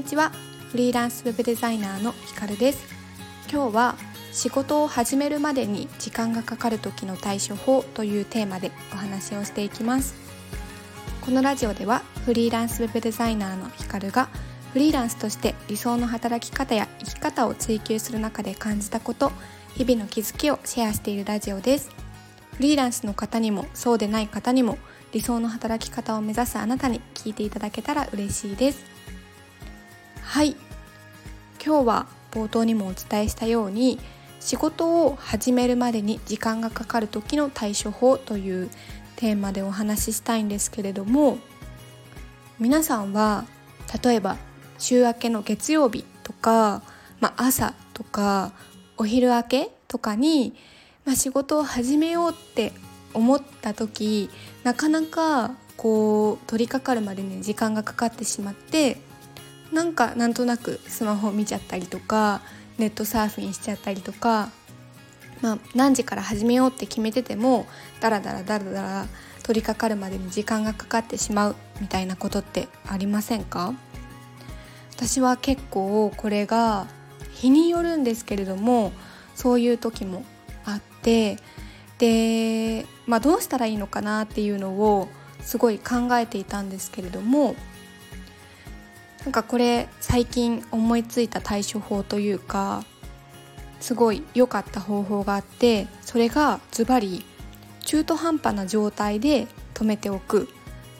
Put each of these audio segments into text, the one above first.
にちは。フリーランスウェブデザイナーのひかるです。今日は仕事を始めるまでに時間がかかる時の対処法というテーマでお話をしていきます。このラジオではフリーランスウェブデザイナーのひかるがフリーランスとして理想の働き方や生き方を追求する中で感じたこと日々の気づきをシェアしているラジオです。フリーランスの方にもそうでない方にも理想の働き方を目指すあなたに聞いていただけたら嬉しいです。はい。今日は冒頭にもお伝えしたように仕事を始めるまでに時間がかかる時の対処法というテーマでお話ししたいんですけれども皆さんは例えば週明けの月曜日とか、まあ、朝とかお昼明けとかに、まあ、仕事を始めようって思った時なかなかこう取り掛かるまでに時間がかかってしまってなんかなんとなくスマホ見ちゃったりとかネットサーフィンしちゃったりとか、まあ、何時から始めようって決めててもダラダラダラダラ取り掛かるまでに時間がかかってしまうみたいなことってありませんか？私は結構これが日によるんですけれどもそういう時もあってで、まあ、どうしたらいいのかなっていうのをすごい考えていたんですけれどもなんかこれ最近思いついた対処法というかすごい良かった方法があってそれがズバリ中途半端な状態で止めておく、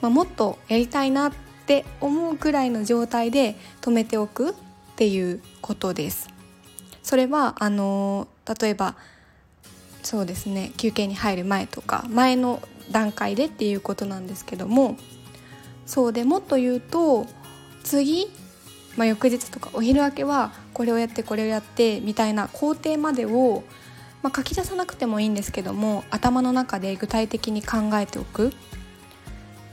まあ、もっとやりたいなって思うくらいの状態で止めておくっていうことです。それはあの例えばそうですね休憩に入る前とか前の段階でっていうことなんですけどもそうでもっと言うと次、まあ、翌日とかお昼明けはこれをやってこれをやってみたいな工程までを、まあ、書き出さなくてもいいんですけども頭の中で具体的に考えておく。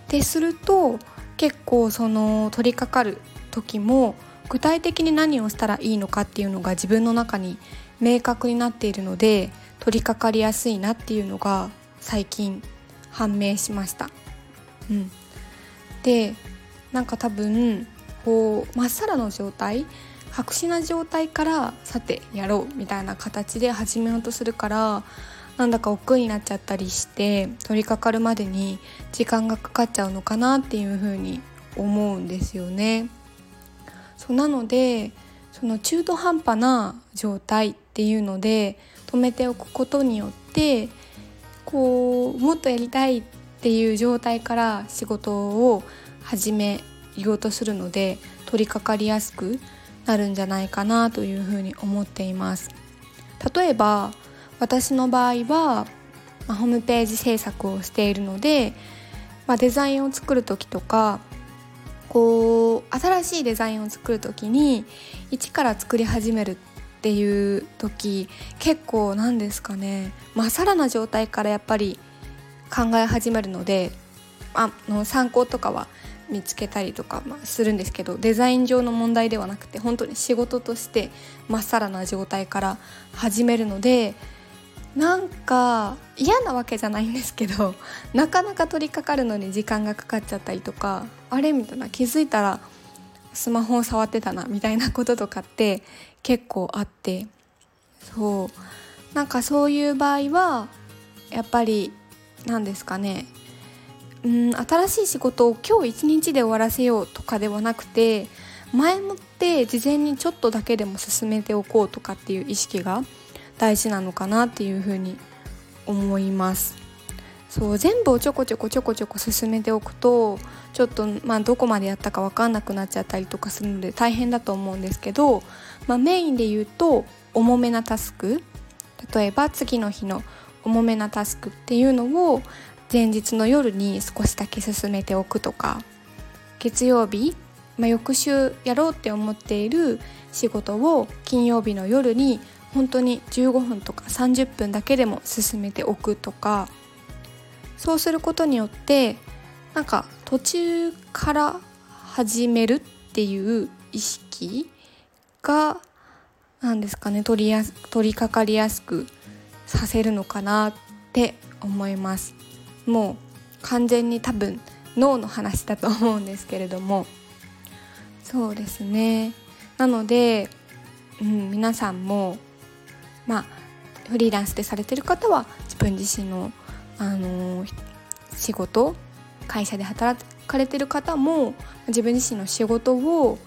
ですると結構その取り掛かる時も具体的に何をしたらいいのかっていうのが自分の中に明確になっているので取り掛かりやすいなっていうのが最近判明しました。うん、でなんか多分こうまっさらの状態白紙な状態からさてやろうみたいな形で始めようとするからなんだか億劫になっちゃったりして取り掛かるまでに時間がかかっちゃうのかなっていうふうに思うんですよね。そうなのでその中途半端な状態っていうので止めておくことによってこうもっとやりたいっていう状態から仕事を始めようとするので取り掛かりやすくなるんじゃないかなというふうに思っています。例えば私の場合は、まあ、ホームページ制作をしているので、まあ、デザインを作る時とかこう新しいデザインを作る時に一から作り始めるっていう時結構なんですかねまっさらな状態からやっぱり考え始めるのであの参考とかは見つけたりとか、まするんですけどデザイン上の問題ではなくて本当に仕事としてまっさらな状態から始めるのでなんか嫌なわけじゃないんですけど なかなか取り掛かるのに時間がかかっちゃったりとかあれみたいな気づいたらスマホを触ってたなみたいなこととかって結構あってそう。なんかそういう場合はやっぱり何ですかねうん新しい仕事を今日一日で終わらせようとかではなくて前もって事前にちょっとだけでも進めておこうとかっていう意識が大事なのかなっていうふうに思います。そう全部をちょこちょこちょこちょこ進めておくとちょっとまあどこまでやったか分かんなくなっちゃったりとかするので大変だと思うんですけど、まあ、メインで言うと重めなタスク。例えば次の日の重めなタスクっていうのを前日の夜に少しだけ進めておくとか月曜日、まあ、翌週やろうって思っている仕事を金曜日の夜に本当に15分とか30分だけでも進めておくとかそうすることによってなんか途中から始めるっていう意識が何ですかね取りや取り掛かりやすくさせるのかなって思います。もう完全に多分脳の話だと思うんですけれども。そうですね。なので、うん、皆さんもまあフリーランスでされてる方は自分自身の、あのー、仕事会社で働かれてる方も自分自身の仕事を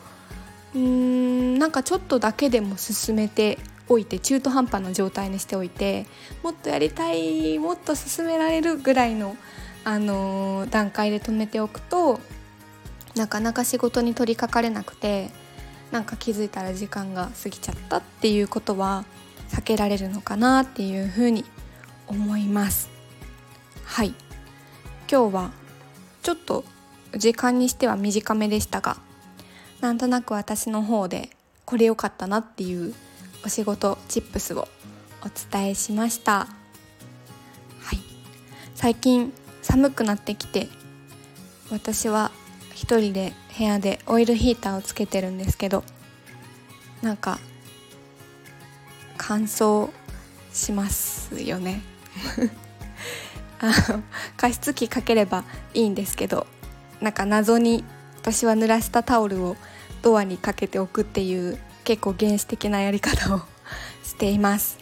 うんなんかちょっとだけでも進めておいて中途半端な状態にしておいてもっとやりたいもっと進められるぐらいの、あのー、段階で止めておくとなかなか仕事に取りかかれなくてなんか気づいたら時間が過ぎちゃったっていうことは避けられるのかなっていうふうに思います。はい。今日はちょっと時間にしては短めでしたがなんとなく私の方でこれ良かったなっていうお仕事チップスをお伝えしました。はい。最近寒くなってきて私は一人で部屋でオイルヒーターをつけてるんですけどなんか乾燥しますよね。あの加湿器かければいいんですけどなんか謎に私は濡らしたタオルをドアにかけておくっていう結構原始的なやり方をしています。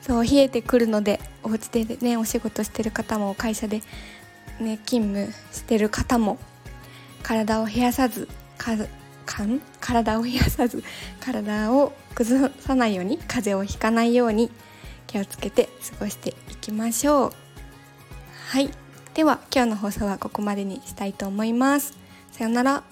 そう冷えてくるのでお家でねお仕事してる方も会社でね勤務してる方も体を冷やさずかかん？体を冷やさず体を崩さないように風邪をひかないように気をつけて過ごしていきましょう。はい。では今日の放送はここまでにしたいと思います。さようなら。